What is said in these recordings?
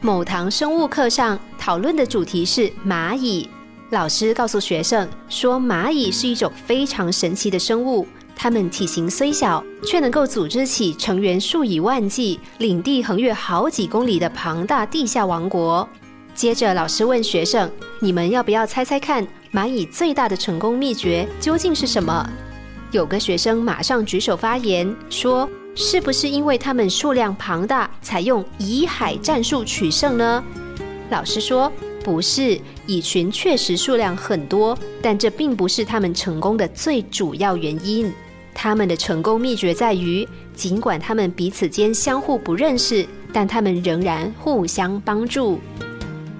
某堂生物课上讨论的主题是蚂蚁。老师告诉学生说，蚂蚁是一种非常神奇的生物，它们体型虽小，却能够组织起成员数以万计、领地横越好几公里的庞大地下王国。接着，老师问学生：“你们要不要猜猜看，蚂蚁最大的成功秘诀究竟是什么？”有个学生马上举手发言说：“是不是因为它们数量庞大，采用以海战术取胜呢？”老师说。不是蚁群确实数量很多，但这并不是他们成功的最主要原因。他们的成功秘诀在于，尽管他们彼此间相互不认识，但他们仍然互相帮助。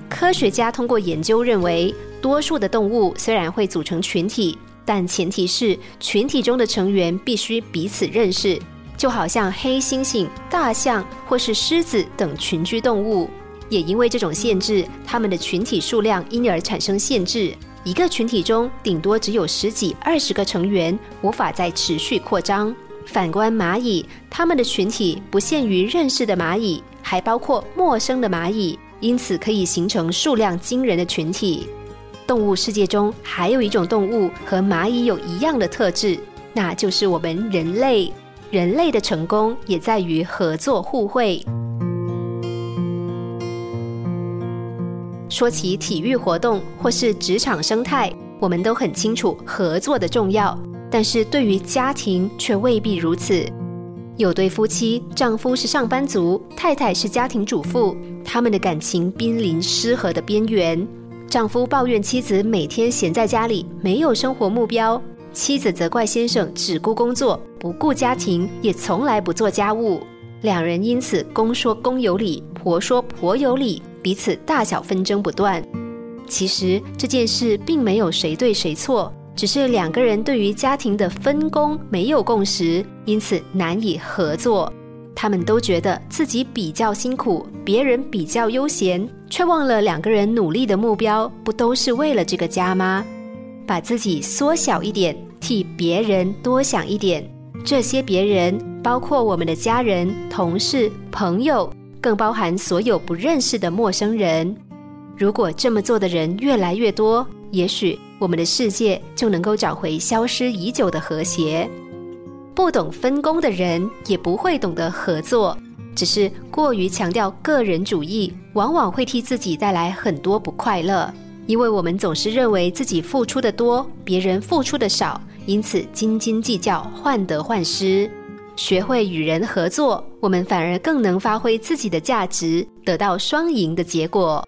科学家通过研究认为，多数的动物虽然会组成群体，但前提是群体中的成员必须彼此认识，就好像黑猩猩、大象或是狮子等群居动物。也因为这种限制，它们的群体数量因而产生限制。一个群体中顶多只有十几、二十个成员，无法再持续扩张。反观蚂蚁，它们的群体不限于认识的蚂蚁，还包括陌生的蚂蚁，因此可以形成数量惊人的群体。动物世界中还有一种动物和蚂蚁有一样的特质，那就是我们人类。人类的成功也在于合作互惠。说起体育活动或是职场生态，我们都很清楚合作的重要，但是对于家庭却未必如此。有对夫妻，丈夫是上班族，太太是家庭主妇，他们的感情濒临失和的边缘。丈夫抱怨妻子每天闲在家里，没有生活目标；妻子责怪先生只顾工作，不顾家庭，也从来不做家务。两人因此公说公有理，婆说婆有理。彼此大小纷争不断，其实这件事并没有谁对谁错，只是两个人对于家庭的分工没有共识，因此难以合作。他们都觉得自己比较辛苦，别人比较悠闲，却忘了两个人努力的目标不都是为了这个家吗？把自己缩小一点，替别人多想一点。这些别人包括我们的家人、同事、朋友。更包含所有不认识的陌生人。如果这么做的人越来越多，也许我们的世界就能够找回消失已久的和谐。不懂分工的人也不会懂得合作，只是过于强调个人主义，往往会替自己带来很多不快乐。因为我们总是认为自己付出的多，别人付出的少，因此斤斤计较，患得患失。学会与人合作，我们反而更能发挥自己的价值，得到双赢的结果。